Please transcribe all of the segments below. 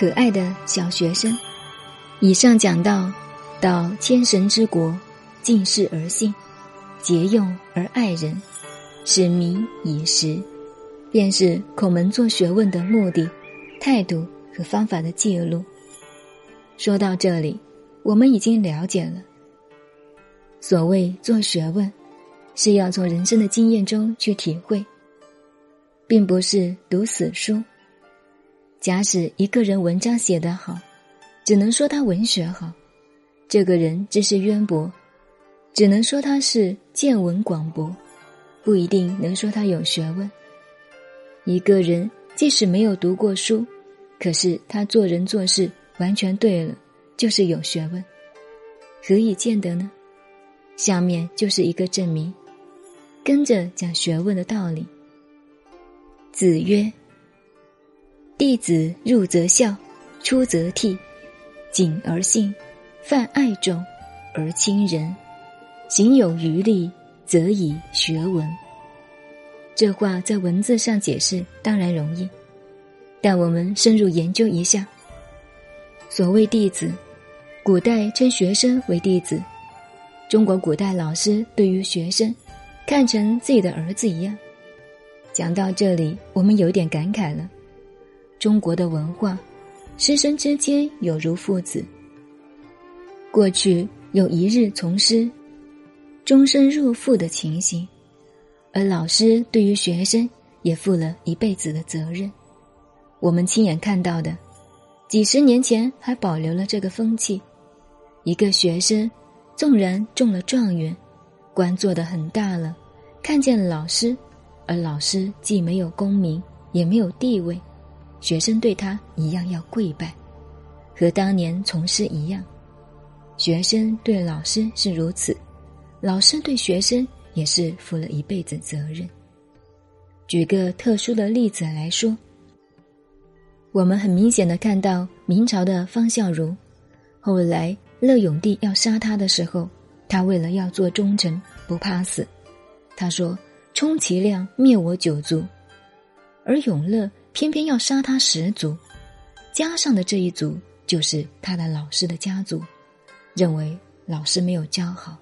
可爱的小学生。以上讲到，到天神之国，敬事而信，节用而爱人，使民以时，便是孔门做学问的目的、态度和方法的记录。说到这里，我们已经了解了，所谓做学问，是要从人生的经验中去体会，并不是读死书。假使一个人文章写得好，只能说他文学好；这个人知识渊博，只能说他是见闻广博，不一定能说他有学问。一个人即使没有读过书，可是他做人做事完全对了，就是有学问。何以见得呢？下面就是一个证明。跟着讲学问的道理。子曰。弟子入则孝，出则悌，谨而信，泛爱众而亲仁，行有余力，则以学文。这话在文字上解释当然容易，但我们深入研究一下。所谓弟子，古代称学生为弟子，中国古代老师对于学生，看成自己的儿子一样。讲到这里，我们有点感慨了。中国的文化，师生之间有如父子。过去有一日从师，终身入父的情形，而老师对于学生也负了一辈子的责任。我们亲眼看到的，几十年前还保留了这个风气。一个学生纵然中了状元，官做得很大了，看见了老师，而老师既没有功名，也没有地位。学生对他一样要跪拜，和当年从师一样。学生对老师是如此，老师对学生也是负了一辈子责任。举个特殊的例子来说，我们很明显的看到明朝的方孝孺，后来乐永帝要杀他的时候，他为了要做忠臣，不怕死，他说：“充其量灭我九族。”而永乐。偏偏要杀他十族，加上的这一族就是他的老师的家族，认为老师没有教好。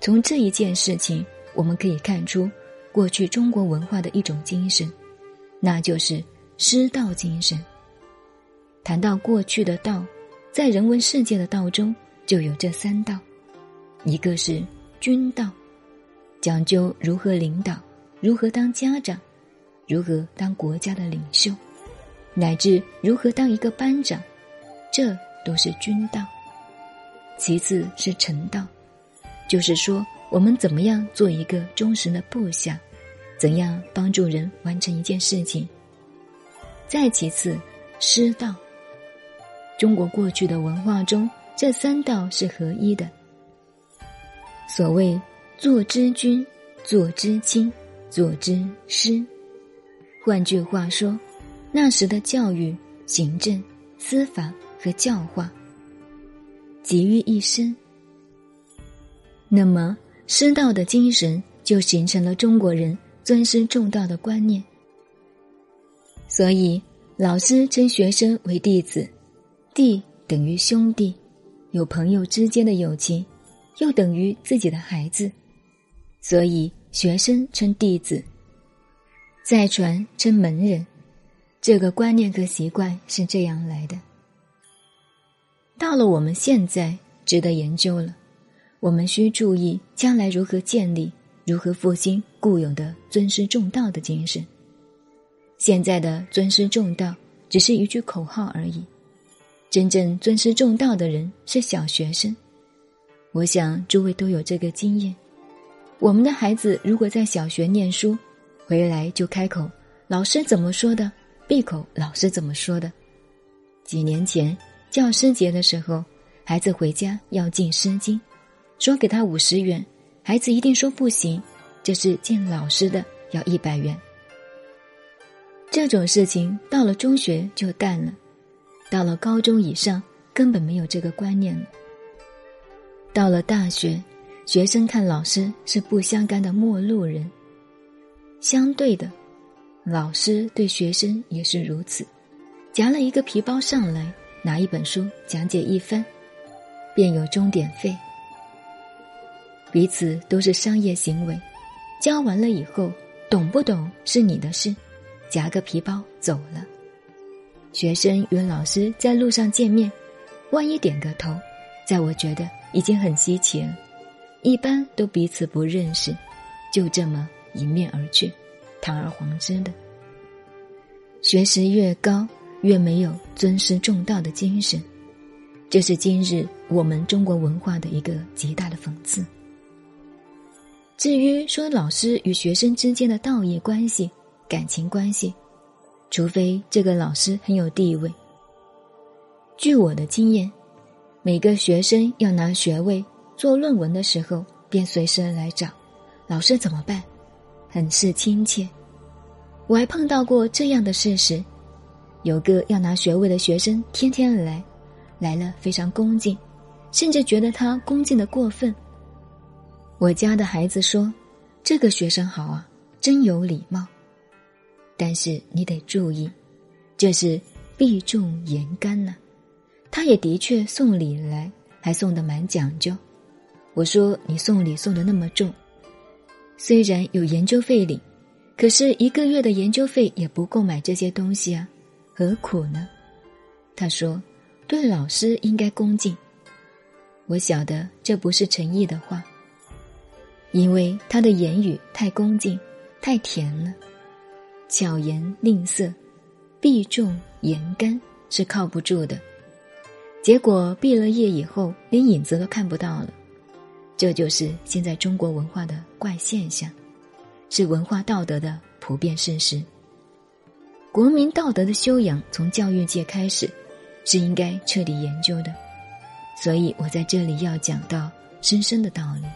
从这一件事情，我们可以看出过去中国文化的一种精神，那就是师道精神。谈到过去的道，在人文世界的道中就有这三道：一个是君道，讲究如何领导，如何当家长。如何当国家的领袖，乃至如何当一个班长，这都是君道。其次是臣道，就是说我们怎么样做一个忠实的部下，怎样帮助人完成一件事情。再其次，师道。中国过去的文化中，这三道是合一的。所谓做之君，做之亲，做之师。换句话说，那时的教育、行政、司法和教化集于一身。那么，师道的精神就形成了中国人尊师重道的观念。所以，老师称学生为弟子，弟等于兄弟，有朋友之间的友情，又等于自己的孩子，所以学生称弟子。再传称门人，这个观念和习惯是这样来的。到了我们现在，值得研究了。我们需注意将来如何建立、如何复兴固有的尊师重道的精神。现在的尊师重道只是一句口号而已，真正尊师重道的人是小学生。我想诸位都有这个经验。我们的孩子如果在小学念书，回来就开口，老师怎么说的？闭口，老师怎么说的？几年前教师节的时候，孩子回家要进《诗经》，说给他五十元，孩子一定说不行，这是见老师的，要一百元。这种事情到了中学就淡了，到了高中以上根本没有这个观念了。到了大学，学生看老师是不相干的陌路人。相对的，老师对学生也是如此。夹了一个皮包上来，拿一本书讲解一番，便有钟点费。彼此都是商业行为，教完了以后，懂不懂是你的事，夹个皮包走了。学生与老师在路上见面，万一点个头，在我觉得已经很稀奇了。一般都彼此不认识，就这么迎面而去，堂而皇之的。学识越高，越没有尊师重道的精神，这是今日我们中国文化的一个极大的讽刺。至于说老师与学生之间的道义关系、感情关系，除非这个老师很有地位。据我的经验，每个学生要拿学位。做论文的时候，便随时来找老师怎么办？很是亲切。我还碰到过这样的事实：有个要拿学位的学生，天天来，来了非常恭敬，甚至觉得他恭敬的过分。我家的孩子说：“这个学生好啊，真有礼貌。”但是你得注意，这是避重言干呢。他也的确送礼来，还送的蛮讲究。我说：“你送礼送的那么重，虽然有研究费领，可是一个月的研究费也不够买这些东西啊，何苦呢？”他说：“对老师应该恭敬。”我晓得这不是诚意的话，因为他的言语太恭敬，太甜了，巧言令色，避重言干是靠不住的。结果毕了业以后，连影子都看不到了。这就是现在中国文化的怪现象，是文化道德的普遍事实。国民道德的修养从教育界开始，是应该彻底研究的。所以我在这里要讲到深深的道理。